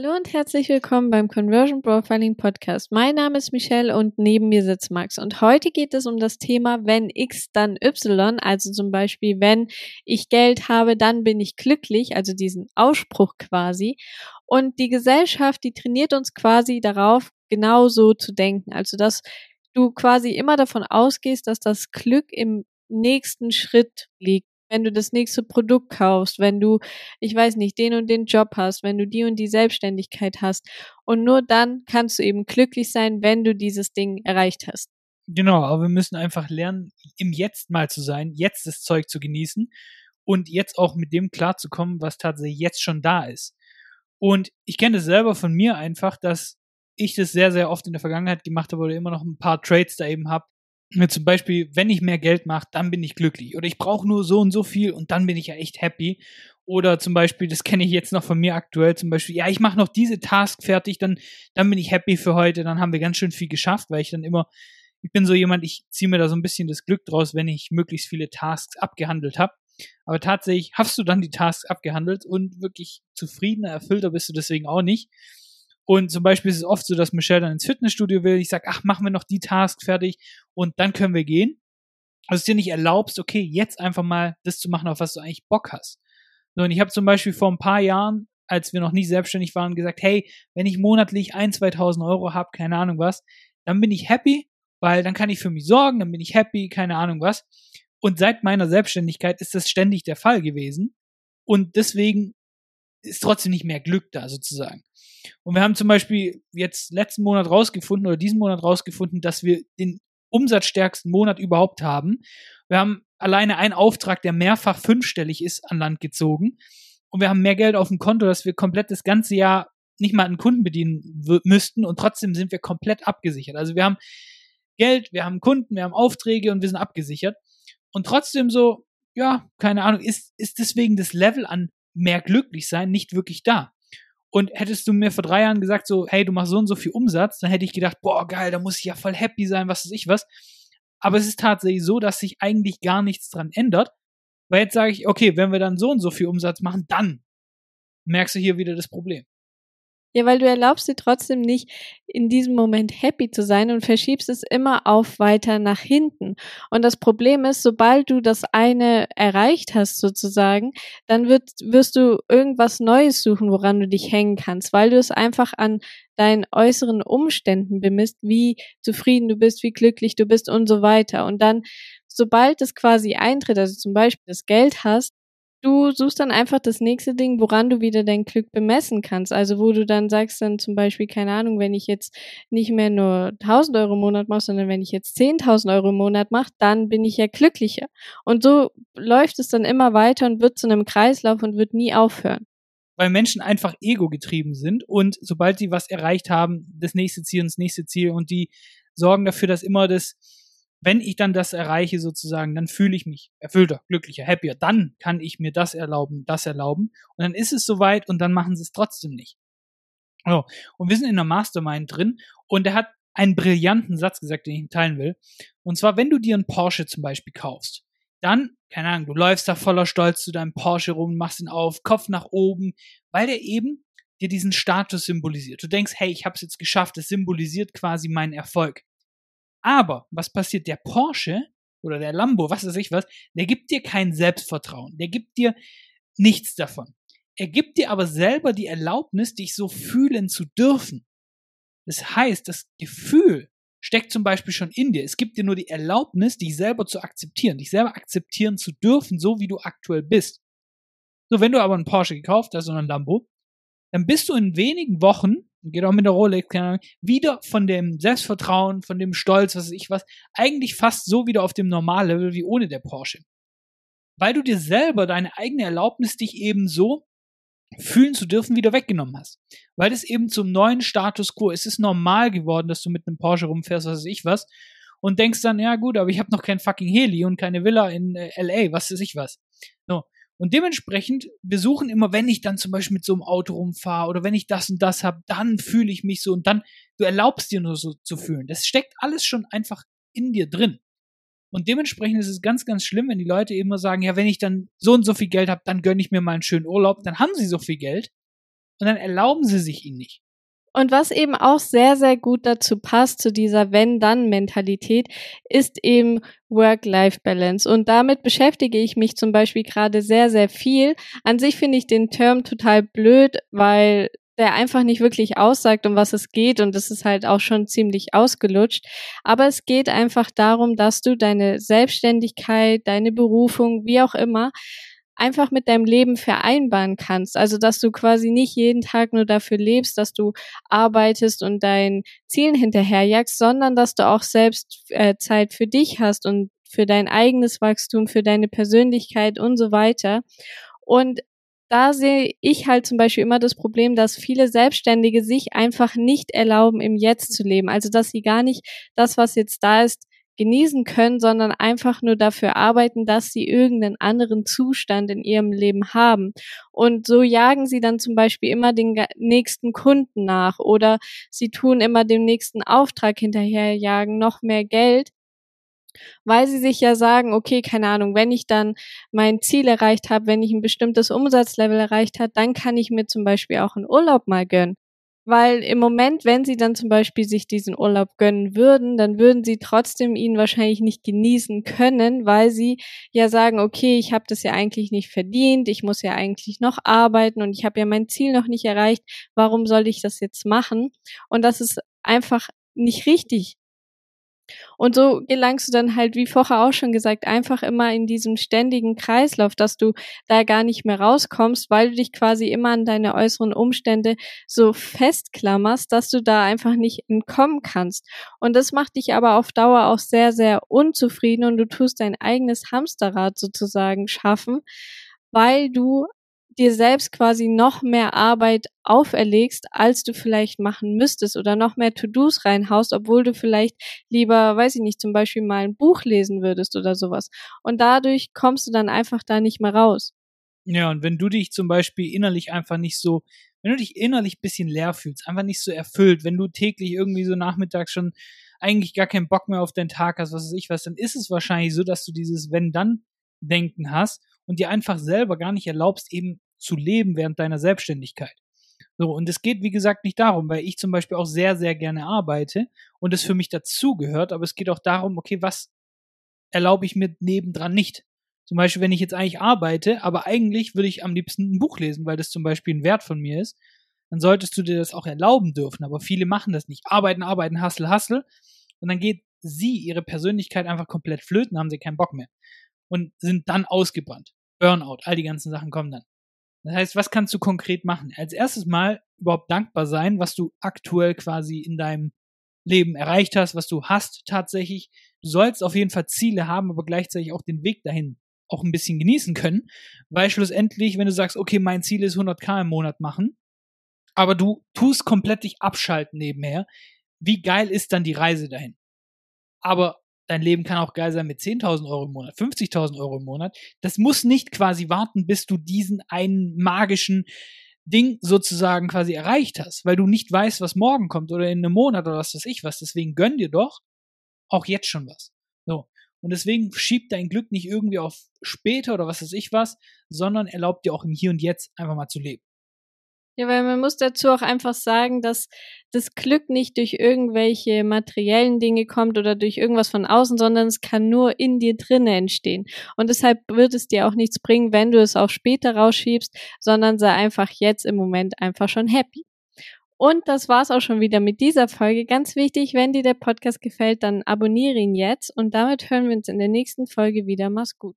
Hallo und herzlich willkommen beim Conversion Profiling Podcast. Mein Name ist Michelle und neben mir sitzt Max. Und heute geht es um das Thema, wenn X, dann Y. Also zum Beispiel, wenn ich Geld habe, dann bin ich glücklich. Also diesen Ausspruch quasi. Und die Gesellschaft, die trainiert uns quasi darauf, genau so zu denken. Also, dass du quasi immer davon ausgehst, dass das Glück im nächsten Schritt liegt wenn du das nächste Produkt kaufst, wenn du, ich weiß nicht, den und den Job hast, wenn du die und die Selbstständigkeit hast. Und nur dann kannst du eben glücklich sein, wenn du dieses Ding erreicht hast. Genau, aber wir müssen einfach lernen, im Jetzt mal zu sein, jetzt das Zeug zu genießen und jetzt auch mit dem klarzukommen, was tatsächlich jetzt schon da ist. Und ich kenne das selber von mir einfach, dass ich das sehr, sehr oft in der Vergangenheit gemacht habe oder immer noch ein paar Trades da eben habe, mir zum Beispiel, wenn ich mehr Geld mache, dann bin ich glücklich. Oder ich brauche nur so und so viel und dann bin ich ja echt happy. Oder zum Beispiel, das kenne ich jetzt noch von mir aktuell, zum Beispiel, ja, ich mache noch diese Task fertig, dann, dann bin ich happy für heute, dann haben wir ganz schön viel geschafft, weil ich dann immer, ich bin so jemand, ich ziehe mir da so ein bisschen das Glück draus, wenn ich möglichst viele Tasks abgehandelt habe. Aber tatsächlich hast du dann die Tasks abgehandelt und wirklich zufriedener, erfüllter bist du deswegen auch nicht. Und zum Beispiel ist es oft so, dass Michelle dann ins Fitnessstudio will. Ich sage, ach, machen wir noch die Task fertig und dann können wir gehen. Also, du dir nicht erlaubst, okay, jetzt einfach mal das zu machen, auf was du eigentlich Bock hast. So, und ich habe zum Beispiel vor ein paar Jahren, als wir noch nie selbstständig waren, gesagt, hey, wenn ich monatlich ein, 2000 Euro habe, keine Ahnung was, dann bin ich happy, weil dann kann ich für mich sorgen, dann bin ich happy, keine Ahnung was. Und seit meiner Selbstständigkeit ist das ständig der Fall gewesen. Und deswegen ist trotzdem nicht mehr Glück da sozusagen. Und wir haben zum Beispiel jetzt letzten Monat rausgefunden oder diesen Monat rausgefunden, dass wir den umsatzstärksten Monat überhaupt haben. Wir haben alleine einen Auftrag, der mehrfach fünfstellig ist, an Land gezogen. Und wir haben mehr Geld auf dem Konto, dass wir komplett das ganze Jahr nicht mal einen Kunden bedienen müssten und trotzdem sind wir komplett abgesichert. Also wir haben Geld, wir haben Kunden, wir haben Aufträge und wir sind abgesichert. Und trotzdem so, ja, keine Ahnung, ist, ist deswegen das Level an mehr glücklich sein nicht wirklich da. Und hättest du mir vor drei Jahren gesagt, so, hey, du machst so und so viel Umsatz, dann hätte ich gedacht, boah, geil, da muss ich ja voll happy sein, was weiß ich was. Aber es ist tatsächlich so, dass sich eigentlich gar nichts dran ändert. Weil jetzt sage ich, okay, wenn wir dann so und so viel Umsatz machen, dann merkst du hier wieder das Problem. Ja, weil du erlaubst dir trotzdem nicht, in diesem Moment happy zu sein und verschiebst es immer auf weiter nach hinten. Und das Problem ist, sobald du das eine erreicht hast sozusagen, dann wird, wirst du irgendwas Neues suchen, woran du dich hängen kannst, weil du es einfach an deinen äußeren Umständen bemisst, wie zufrieden du bist, wie glücklich du bist und so weiter. Und dann, sobald es quasi eintritt, also zum Beispiel das Geld hast, Du suchst dann einfach das nächste Ding, woran du wieder dein Glück bemessen kannst. Also wo du dann sagst dann zum Beispiel, keine Ahnung, wenn ich jetzt nicht mehr nur 1000 Euro im Monat mache, sondern wenn ich jetzt 10.000 Euro im Monat mache, dann bin ich ja glücklicher. Und so läuft es dann immer weiter und wird zu einem Kreislauf und wird nie aufhören. Weil Menschen einfach ego-getrieben sind und sobald sie was erreicht haben, das nächste Ziel und das nächste Ziel und die sorgen dafür, dass immer das wenn ich dann das erreiche sozusagen, dann fühle ich mich erfüllter, glücklicher, happier. Dann kann ich mir das erlauben, das erlauben. Und dann ist es soweit und dann machen sie es trotzdem nicht. So. Und wir sind in der Mastermind drin und er hat einen brillanten Satz gesagt, den ich teilen will. Und zwar, wenn du dir einen Porsche zum Beispiel kaufst, dann, keine Ahnung, du läufst da voller Stolz zu deinem Porsche rum, machst ihn auf, Kopf nach oben, weil der eben dir diesen Status symbolisiert. Du denkst, hey, ich habe es jetzt geschafft, es symbolisiert quasi meinen Erfolg. Aber was passiert? Der Porsche oder der Lambo, was weiß ich was, der gibt dir kein Selbstvertrauen. Der gibt dir nichts davon. Er gibt dir aber selber die Erlaubnis, dich so fühlen zu dürfen. Das heißt, das Gefühl steckt zum Beispiel schon in dir. Es gibt dir nur die Erlaubnis, dich selber zu akzeptieren, dich selber akzeptieren zu dürfen, so wie du aktuell bist. So, wenn du aber einen Porsche gekauft hast oder einen Lambo, dann bist du in wenigen Wochen geht auch mit der Rolex, keine Ahnung, wieder von dem Selbstvertrauen, von dem Stolz, was weiß ich was, eigentlich fast so wieder auf dem Normallevel wie ohne der Porsche. Weil du dir selber deine eigene Erlaubnis, dich eben so fühlen zu dürfen, wieder weggenommen hast. Weil es eben zum neuen Status quo, es ist normal geworden, dass du mit einem Porsche rumfährst, was weiß ich was, und denkst dann, ja gut, aber ich habe noch kein fucking Heli und keine Villa in äh, LA, was weiß ich was. So. Und dementsprechend, wir suchen immer, wenn ich dann zum Beispiel mit so einem Auto rumfahre oder wenn ich das und das habe, dann fühle ich mich so und dann, du erlaubst dir nur so zu fühlen. Das steckt alles schon einfach in dir drin. Und dementsprechend ist es ganz, ganz schlimm, wenn die Leute immer sagen, ja, wenn ich dann so und so viel Geld habe, dann gönne ich mir mal einen schönen Urlaub, dann haben sie so viel Geld. und dann erlauben sie sich ihn nicht. Und was eben auch sehr, sehr gut dazu passt, zu dieser Wenn-Dann-Mentalität, ist eben Work-Life-Balance. Und damit beschäftige ich mich zum Beispiel gerade sehr, sehr viel. An sich finde ich den Term total blöd, weil der einfach nicht wirklich aussagt, um was es geht und es ist halt auch schon ziemlich ausgelutscht. Aber es geht einfach darum, dass du deine Selbstständigkeit, deine Berufung, wie auch immer, einfach mit deinem Leben vereinbaren kannst. Also, dass du quasi nicht jeden Tag nur dafür lebst, dass du arbeitest und deinen Zielen hinterherjagst, sondern dass du auch selbst äh, Zeit für dich hast und für dein eigenes Wachstum, für deine Persönlichkeit und so weiter. Und da sehe ich halt zum Beispiel immer das Problem, dass viele Selbstständige sich einfach nicht erlauben, im Jetzt zu leben. Also, dass sie gar nicht das, was jetzt da ist, genießen können, sondern einfach nur dafür arbeiten, dass sie irgendeinen anderen Zustand in ihrem Leben haben. Und so jagen sie dann zum Beispiel immer den nächsten Kunden nach oder sie tun immer dem nächsten Auftrag hinterherjagen, noch mehr Geld, weil sie sich ja sagen, okay, keine Ahnung, wenn ich dann mein Ziel erreicht habe, wenn ich ein bestimmtes Umsatzlevel erreicht habe, dann kann ich mir zum Beispiel auch einen Urlaub mal gönnen. Weil im Moment, wenn sie dann zum Beispiel sich diesen Urlaub gönnen würden, dann würden sie trotzdem ihn wahrscheinlich nicht genießen können, weil sie ja sagen, okay, ich habe das ja eigentlich nicht verdient, ich muss ja eigentlich noch arbeiten und ich habe ja mein Ziel noch nicht erreicht, warum soll ich das jetzt machen? Und das ist einfach nicht richtig. Und so gelangst du dann halt, wie vorher auch schon gesagt, einfach immer in diesem ständigen Kreislauf, dass du da gar nicht mehr rauskommst, weil du dich quasi immer an deine äußeren Umstände so festklammerst, dass du da einfach nicht entkommen kannst. Und das macht dich aber auf Dauer auch sehr, sehr unzufrieden und du tust dein eigenes Hamsterrad sozusagen schaffen, weil du dir selbst quasi noch mehr Arbeit auferlegst, als du vielleicht machen müsstest oder noch mehr To-Dos reinhaust, obwohl du vielleicht lieber, weiß ich nicht, zum Beispiel mal ein Buch lesen würdest oder sowas. Und dadurch kommst du dann einfach da nicht mehr raus. Ja, und wenn du dich zum Beispiel innerlich einfach nicht so, wenn du dich innerlich bisschen leer fühlst, einfach nicht so erfüllt, wenn du täglich irgendwie so nachmittags schon eigentlich gar keinen Bock mehr auf deinen Tag hast, was weiß ich was, dann ist es wahrscheinlich so, dass du dieses Wenn-Dann-Denken hast und dir einfach selber gar nicht erlaubst, eben zu leben während deiner Selbstständigkeit. So, und es geht, wie gesagt, nicht darum, weil ich zum Beispiel auch sehr, sehr gerne arbeite und es für mich dazugehört, aber es geht auch darum, okay, was erlaube ich mir nebendran nicht? Zum Beispiel, wenn ich jetzt eigentlich arbeite, aber eigentlich würde ich am liebsten ein Buch lesen, weil das zum Beispiel ein Wert von mir ist, dann solltest du dir das auch erlauben dürfen. Aber viele machen das nicht. Arbeiten, arbeiten, hustle, hustle. Und dann geht sie, ihre Persönlichkeit einfach komplett flöten, haben sie keinen Bock mehr. Und sind dann ausgebrannt. Burnout, all die ganzen Sachen kommen dann. Das heißt, was kannst du konkret machen? Als erstes mal überhaupt dankbar sein, was du aktuell quasi in deinem Leben erreicht hast, was du hast tatsächlich. Du sollst auf jeden Fall Ziele haben, aber gleichzeitig auch den Weg dahin auch ein bisschen genießen können, weil schlussendlich, wenn du sagst, okay, mein Ziel ist 100k im Monat machen, aber du tust komplett dich abschalten nebenher, wie geil ist dann die Reise dahin? Aber dein Leben kann auch geil sein mit 10.000 Euro im Monat, 50.000 Euro im Monat. Das muss nicht quasi warten, bis du diesen einen magischen Ding sozusagen quasi erreicht hast, weil du nicht weißt, was morgen kommt oder in einem Monat oder was weiß ich was. Deswegen gönn dir doch auch jetzt schon was. So. Und deswegen schieb dein Glück nicht irgendwie auf später oder was weiß ich was, sondern erlaubt dir auch im Hier und Jetzt einfach mal zu leben. Ja, weil man muss dazu auch einfach sagen, dass das Glück nicht durch irgendwelche materiellen Dinge kommt oder durch irgendwas von außen, sondern es kann nur in dir drinnen entstehen. Und deshalb wird es dir auch nichts bringen, wenn du es auch später rausschiebst, sondern sei einfach jetzt im Moment einfach schon happy. Und das war's auch schon wieder mit dieser Folge. Ganz wichtig, wenn dir der Podcast gefällt, dann abonniere ihn jetzt und damit hören wir uns in der nächsten Folge wieder. Mach's gut.